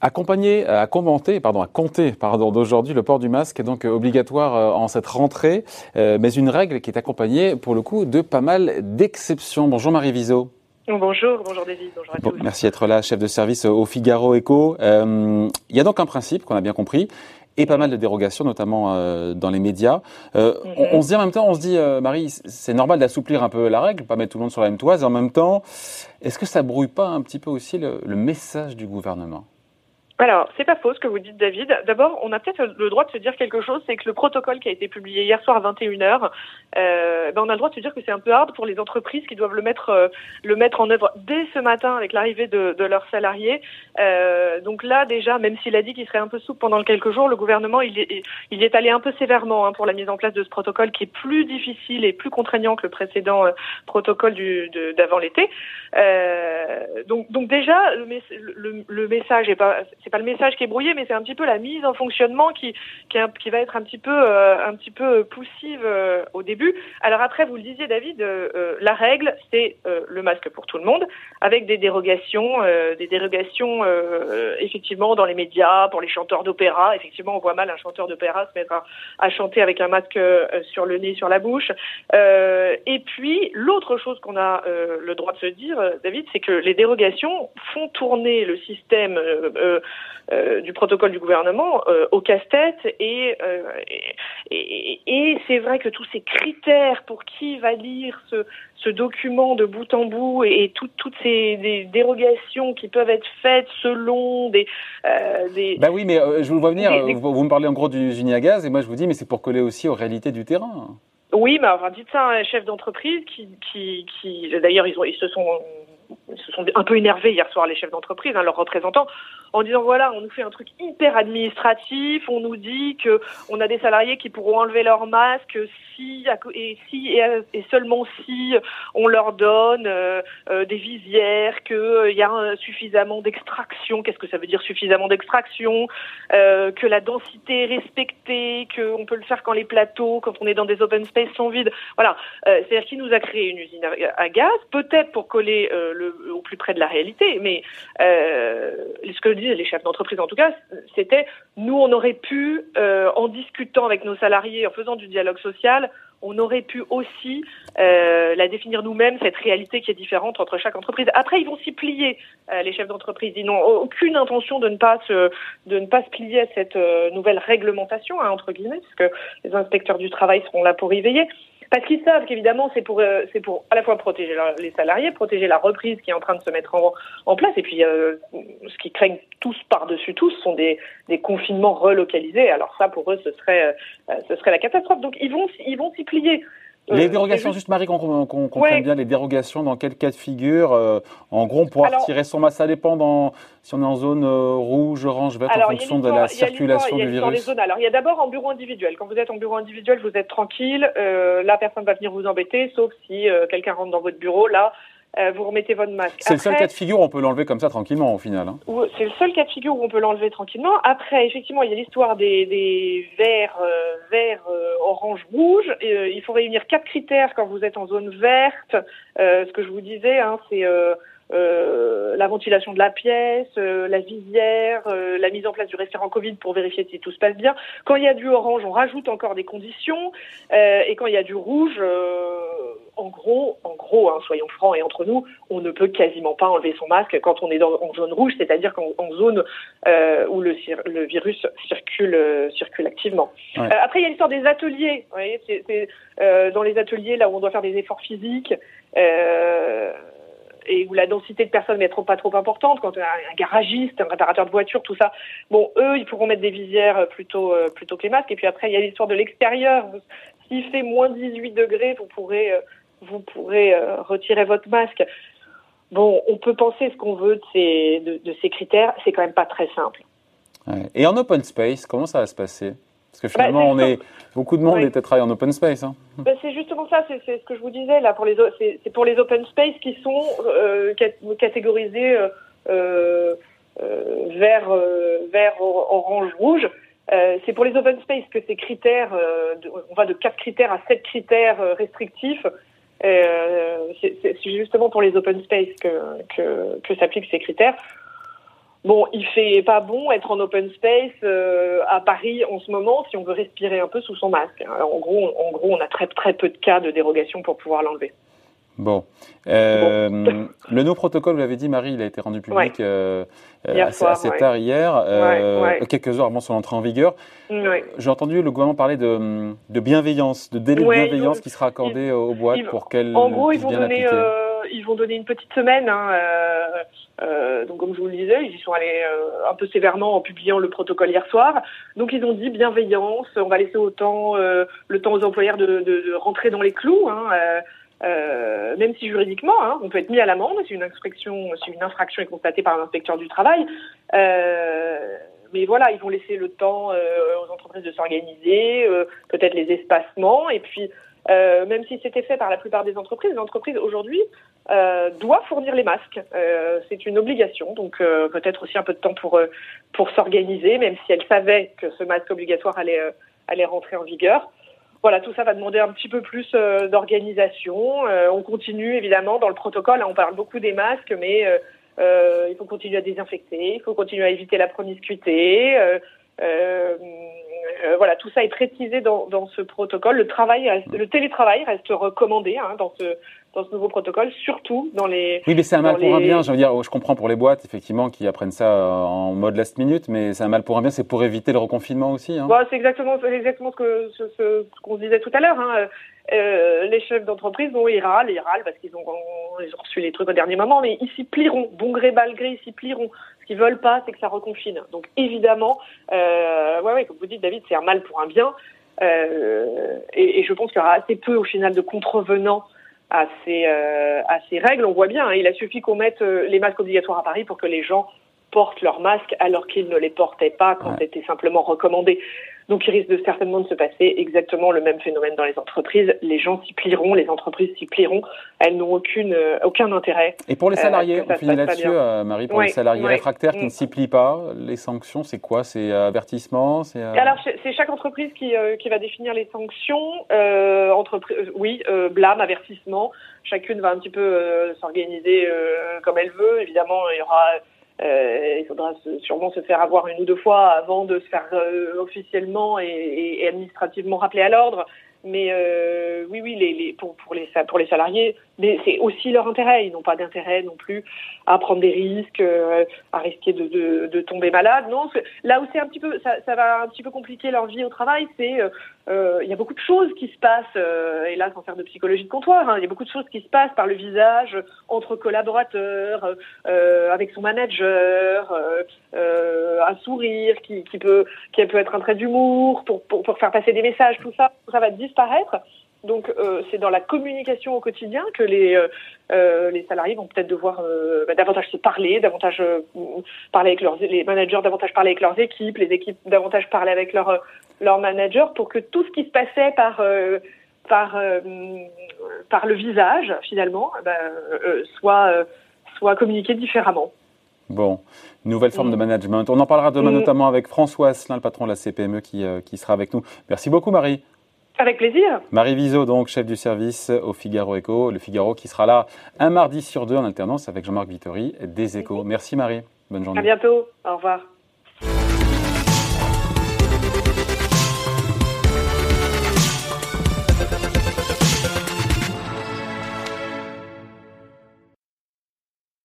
Accompagner, à commenter, pardon, à compter, d'aujourd'hui, le port du masque est donc obligatoire euh, en cette rentrée, euh, mais une règle qui est accompagnée, pour le coup, de pas mal d'exceptions. Bonjour Marie Viseau. Bonjour, bonjour David, bonjour à tous. merci d'être là, chef de service au Figaro Echo. Euh, il y a donc un principe qu'on a bien compris et pas mal de dérogations, notamment dans les médias. Mhm. on, se dit en même temps, on se dit, Marie, c'est normal d'assouplir un peu la règle, pas mettre tout le monde sur la même toise, et en même temps, est-ce que ça brouille pas un petit peu aussi le message du gouvernement? Alors, c'est pas faux ce que vous dites, David. D'abord, on a peut-être le droit de se dire quelque chose, c'est que le protocole qui a été publié hier soir à 21h, euh, ben on a le droit de se dire que c'est un peu hard pour les entreprises qui doivent le mettre, euh, le mettre en œuvre dès ce matin avec l'arrivée de, de, leurs salariés. Euh, donc là, déjà, même s'il a dit qu'il serait un peu souple pendant quelques jours, le gouvernement, il est, il est allé un peu sévèrement hein, pour la mise en place de ce protocole qui est plus difficile et plus contraignant que le précédent euh, protocole d'avant l'été. Donc, donc déjà, le, le, le message est pas c'est pas le message qui est brouillé, mais c'est un petit peu la mise en fonctionnement qui qui, qui va être un petit peu euh, un petit peu poussive euh, au début. Alors après, vous le disiez, David, euh, la règle c'est le masque pour tout le monde, avec des dérogations, des dérogations effectivement dans les médias pour les chanteurs d'opéra. Effectivement, on voit mal un chanteur d'opéra se mettre à, à, chanter avec un masque sur le nez, sur la bouche. et puis l'autre chose qu'on a le droit de se dire, David, c'est que les dérogations font tourner le système euh, du protocole du gouvernement euh, au casse-tête et, euh, et, et, c'est vrai que tous ces critères pour qui va lire ce, ce document de bout en bout et, toutes ces des dérogations qui peuvent être faites selon des... des bah oui, mais je vous vois venir, vous, me parlez en gros du usine à gaz et moi je vous dis mais c'est pour coller aussi aux réalités du terrain. Oui, mais enfin, dites ça à un chef d'entreprise qui, qui, qui d'ailleurs, ils, ont, ils se sont ils se sont un peu énervés hier soir, les chefs d'entreprise, hein, leurs représentants, en disant voilà, on nous fait un truc hyper administratif, on nous dit que on a des salariés qui pourront enlever leur masque si et seulement si on leur donne euh, euh, des visières, qu'il euh, y a suffisamment d'extraction. Qu'est-ce que ça veut dire suffisamment d'extraction? Que la densité est respectée, qu'on peut le faire quand les plateaux, quand on est dans des open space sont vides. Voilà, c'est-à-dire qui nous a créé une usine à, gaz, peut-être pour coller le, au plus près de la réalité, mais ce que les chefs d'entreprise en tout cas, c'était nous on aurait pu, en discutant avec nos salariés, en faisant du dialogue social, on aurait pu aussi euh, la définir nous-mêmes, cette réalité qui est différente entre chaque entreprise. Après, ils vont s'y plier, euh, les chefs d'entreprise. Ils n'ont aucune intention de ne pas se, de ne pas se plier à cette euh, nouvelle réglementation, hein, entre guillemets, puisque les inspecteurs du travail seront là pour y veiller. Parce qu'ils savent qu'évidemment, c'est pour, euh, c'est pour à la fois protéger les salariés, protéger la reprise qui est en train de se mettre en, en place, et puis euh, ce qui craignent tous par-dessus tous sont des, des confinements relocalisés. Alors ça, pour eux, ce serait, euh, ce serait la catastrophe. Donc ils vont, ils vont s'y plier. Les dérogations, juste Marie, qu'on comprenne bien, les dérogations, dans quel cas de figure En gros, on pourra retirer son masque, ça dépend si on est en zone rouge, orange, verte, en fonction de la circulation du virus. zones. Alors, il y a d'abord en bureau individuel. Quand vous êtes en bureau individuel, vous êtes tranquille. Euh, la personne va venir vous embêter, sauf si quelqu'un rentre dans votre bureau. Là, euh, vous remettez votre masque. C'est le seul cas de figure où on peut l'enlever comme ça tranquillement au final. Hein. C'est le seul cas de figure où on peut l'enlever tranquillement. Après, effectivement, il y a l'histoire des, des verts, euh, verts, euh, orange, rouge. il faut réunir quatre critères quand vous êtes en zone verte. ce que je vous disais, hein, c'est la ventilation de la pièce, la visière, la mise en place du référent Covid pour vérifier si tout se passe bien. Quand il y a du orange, on rajoute encore des conditions. et quand il y a du rouge, en gros, en gros, hein, soyons francs et entre nous, on ne peut quasiment pas enlever son masque quand on est dans, en zone rouge, c'est-à-dire qu'en zone euh, où le, le, virus circule, euh, circule activement. Euh, après, il y a l'histoire des ateliers. Vous voyez, c'est, dans les ateliers là où on doit faire des efforts physiques et où la densité de personnes n'est pas trop importante, quand on a un garagiste, un réparateur de voiture, tout ça, bon, eux, ils pourront mettre des visières plutôt plutôt que les masques. Et puis après, il y a l'histoire de l'extérieur. S'il fait moins 18 degrés, vous pourrez vous pourrez euh, retirer votre masque. Bon, on peut penser ce qu'on veut de ces, de, ces critères, c'est quand même pas très simple. Et en open space, comment ça va se passer? Parce que finalement, bah, on est, beaucoup de monde est à en open space. Hein. Bah, c'est justement ça, c'est ce que je vous disais là. Pour les, c'est pour les open space qui sont euh, catégorisés euh, vert, vert, orange, rouge. c'est pour les open space que ces critères, on va de quatre critères à sept critères restrictifs c'est justement pour les open space que, que, que s'appliquent ces critères. Bon, il fait pas bon être en open space euh, à Paris en ce moment si on veut respirer un peu sous son masque. en gros, en gros, on a très très peu de cas de dérogation pour pouvoir l'enlever. Bon. Euh, le nouveau protocole, vous l'avez dit, Marie, il a été rendu public euh, assez, tard hier, quelques heures avant son entrée en vigueur. J'ai entendu le gouvernement parler de, de bienveillance, de délai de bienveillance qui sera accordé aux boîtes pour qu'elles En gros, ils vont donner ils vont donner une petite semaine. Hein, euh, euh, donc comme je vous le disais, ils y sont allés euh, un peu sévèrement en publiant le protocole hier soir. Donc ils ont dit bienveillance, on va laisser autant le temps aux employeurs de, de, de, rentrer dans les clous. Hein, même si juridiquement, hein, on peut être mis à l'amende si une infraction, si une infraction est constatée par un inspecteur du travail. mais voilà, ils vont laisser le temps aux entreprises de s'organiser, peut-être les espacements, et puis euh, même si c'était fait par la plupart des entreprises, l'entreprise aujourd'hui euh, doit fournir les masques. Euh, c'est une obligation, donc euh, peut-être aussi un peu de temps pour euh, pour s'organiser, même si elle savait que ce masque obligatoire allait allait rentrer en vigueur. Voilà, tout ça va demander un petit peu plus d'organisation. on continue évidemment dans le protocole. On parle beaucoup des masques, mais il faut continuer à désinfecter, il faut continuer à éviter la promiscuité. Euh, euh, voilà, tout ça est précisé dans, dans ce protocole. Le travail, reste, le télétravail reste recommandé hein, dans ce dans ce nouveau protocole, surtout dans les. Oui, mais c'est un mal pour un bien. Je veux dire, je comprends pour les boîtes effectivement qui apprennent ça en mode last minute, mais c'est un mal pour un bien. C'est pour éviter le reconfinement aussi. Hein. c'est exactement, exactement ce que ce, ce, qu'on se disait tout à l'heure. Hein. Euh, les chefs d'entreprise, bon, ils râlent, ils râlent parce qu'ils ont, ils ont reçu les trucs au dernier moment, mais ils s'y plieront, bon gré, mal gré, ils s'y plieront. Ce qu'ils veulent pas, c'est que ça reconfine. Donc évidemment, euh, ouais, ouais, comme vous dites, David, c'est un mal pour un bien. Euh, et, et, je pense qu'il y aura assez peu au final de contrevenants à ces, euh, à ces règles. On voit bien, hein, il a suffi qu'on mette euh, les masques obligatoires à Paris pour que les gens portent leurs masques alors qu'ils ne les portaient pas quand c'était simplement recommandé. Donc il risque de certainement de se passer exactement le même phénomène dans les entreprises. Les gens s'y plieront, les entreprises s'y plieront. Elles n'ont aucune, euh, aucun intérêt. Et pour les salariés, on finit là-dessus, Marie, pour les salariés réfractaires qui ne s'y plient pas, les sanctions, c'est quoi? C'est avertissement c'est Alors c'est chaque entreprise qui, qui va définir les sanctions. Euh, entreprise, oui, blâme, avertissement. Chacune va un petit peu s'organiser comme elle veut. Évidemment, il y aura euh, il faudra sûrement se faire avoir une ou deux fois avant de se faire euh, officiellement et, et, administrativement rappeler à l'ordre. Mais euh, oui, oui, les, les, pour, les, pour les salariés, c'est aussi leur intérêt. Ils n'ont pas d'intérêt non plus à prendre des risques, euh, à risquer de, tomber malade. Non, là où c'est un petit peu, ça, va un petit peu compliquer leur vie au travail, c'est euh, il y a beaucoup de choses qui se passent. Et là, sans faire de psychologie de comptoir, hein, il y a beaucoup de choses qui se passent par le visage, entre collaborateurs, avec son manager, un sourire qui, peut qui peut être un trait d'humour pour, pour, pour faire passer des messages, tout ça, ça va disparaître. Donc euh, c'est dans la communication au quotidien que les euh, euh les salariés vont peut-être devoir euh, bah, davantage se parler, davantage parler avec leurs les managers, davantage parler avec leurs équipes, les équipes davantage parler avec leurs leurs managers pour que tout ce qui se passait par par par le visage finalement bah, soit soit communiqué différemment. Bon, nouvelle forme de mm. management. On en parlera demain mm. notamment avec François Asselin, le patron de la CPME, qui, qui sera avec nous. Merci beaucoup, Marie. Avec plaisir. Marie Viseau, donc chef du service au Figaro Echo, le Figaro qui sera là un mardi sur deux en alternance avec Jean-Marc Vittori des Échos. Merci Marie, bonne journée. À bientôt, au revoir.